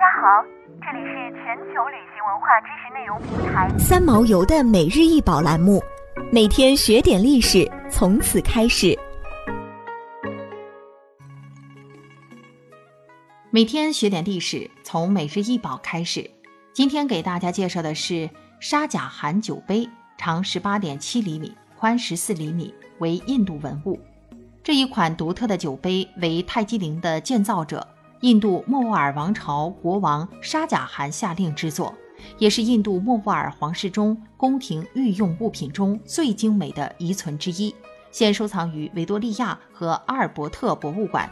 家好，这里是全球旅行文化知识内容平台三毛游的每日一宝栏目，每天学点历史，从此开始。每天学点历史，从每日一宝开始。今天给大家介绍的是沙贾汗酒杯，长十八点七厘米，宽十四厘米，为印度文物。这一款独特的酒杯为泰姬陵的建造者印度莫卧儿王朝国王沙贾汗下令制作，也是印度莫卧儿皇室中宫廷御用物品中最精美的遗存之一，现收藏于维多利亚和阿尔伯特博物馆。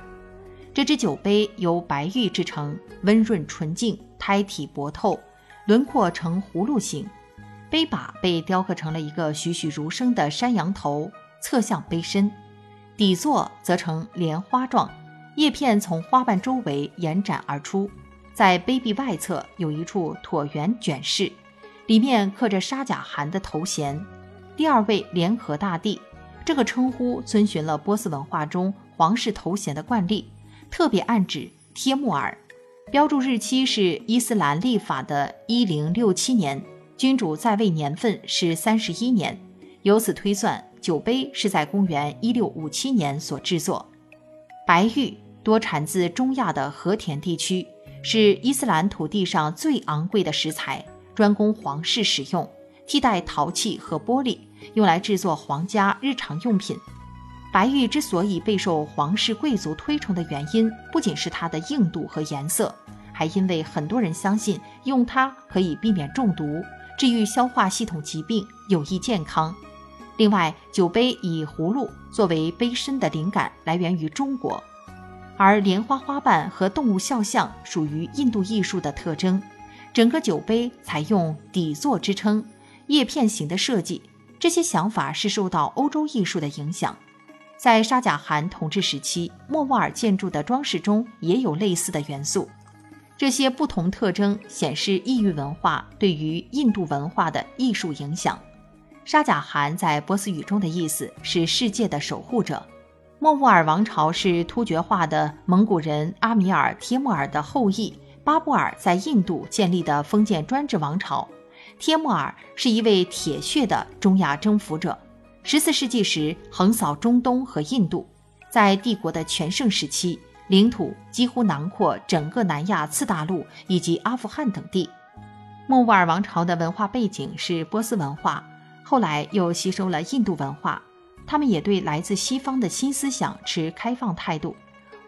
这只酒杯由白玉制成，温润纯净，胎体薄透，轮廓呈葫芦形。杯把被雕刻成了一个栩栩如生的山羊头，侧向杯身。底座则呈莲花状，叶片从花瓣周围延展而出。在杯壁外侧有一处椭圆卷饰，里面刻着沙贾汗的头衔。第二位联合大帝，这个称呼遵循了波斯文化中皇室头衔的惯例。特别暗指帖木儿，标注日期是伊斯兰历法的一零六七年，君主在位年份是三十一年，由此推算，酒杯是在公元一六五七年所制作。白玉多产自中亚的和田地区，是伊斯兰土地上最昂贵的石材，专供皇室使用，替代陶器和玻璃，用来制作皇家日常用品。白玉之所以备受皇室贵族推崇的原因，不仅是它的硬度和颜色，还因为很多人相信用它可以避免中毒、治愈消化系统疾病、有益健康。另外，酒杯以葫芦作为杯身的灵感来源于中国，而莲花花瓣和动物肖像属于印度艺术的特征。整个酒杯采用底座支撑、叶片形的设计，这些想法是受到欧洲艺术的影响。在沙贾汗统治时期，莫卧儿建筑的装饰中也有类似的元素。这些不同特征显示异域文化对于印度文化的艺术影响。沙贾汗在波斯语中的意思是“世界的守护者”。莫卧儿王朝是突厥化的蒙古人阿米尔帖木儿的后裔，巴布尔在印度建立的封建专制王朝。帖木儿是一位铁血的中亚征服者。十四世纪时，横扫中东和印度，在帝国的全盛时期，领土几乎囊括整个南亚次大陆以及阿富汗等地。莫卧儿王朝的文化背景是波斯文化，后来又吸收了印度文化。他们也对来自西方的新思想持开放态度，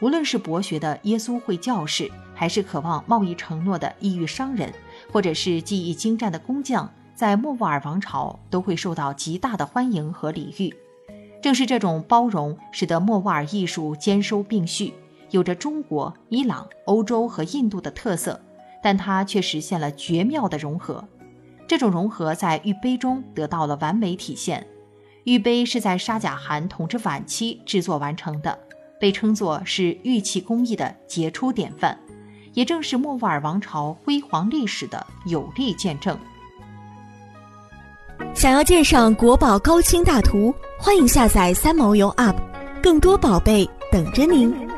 无论是博学的耶稣会教士，还是渴望贸易承诺的异域商人，或者是技艺精湛的工匠。在莫卧儿王朝都会受到极大的欢迎和礼遇，正是这种包容，使得莫卧儿艺术兼收并蓄，有着中国、伊朗、欧洲和印度的特色，但它却实现了绝妙的融合。这种融合在玉杯中得到了完美体现。玉杯是在沙贾汗统治晚期制作完成的，被称作是玉器工艺的杰出典范，也正是莫卧儿王朝辉煌历史的有力见证。想要鉴赏国宝高清大图，欢迎下载三毛游 App，更多宝贝等着您。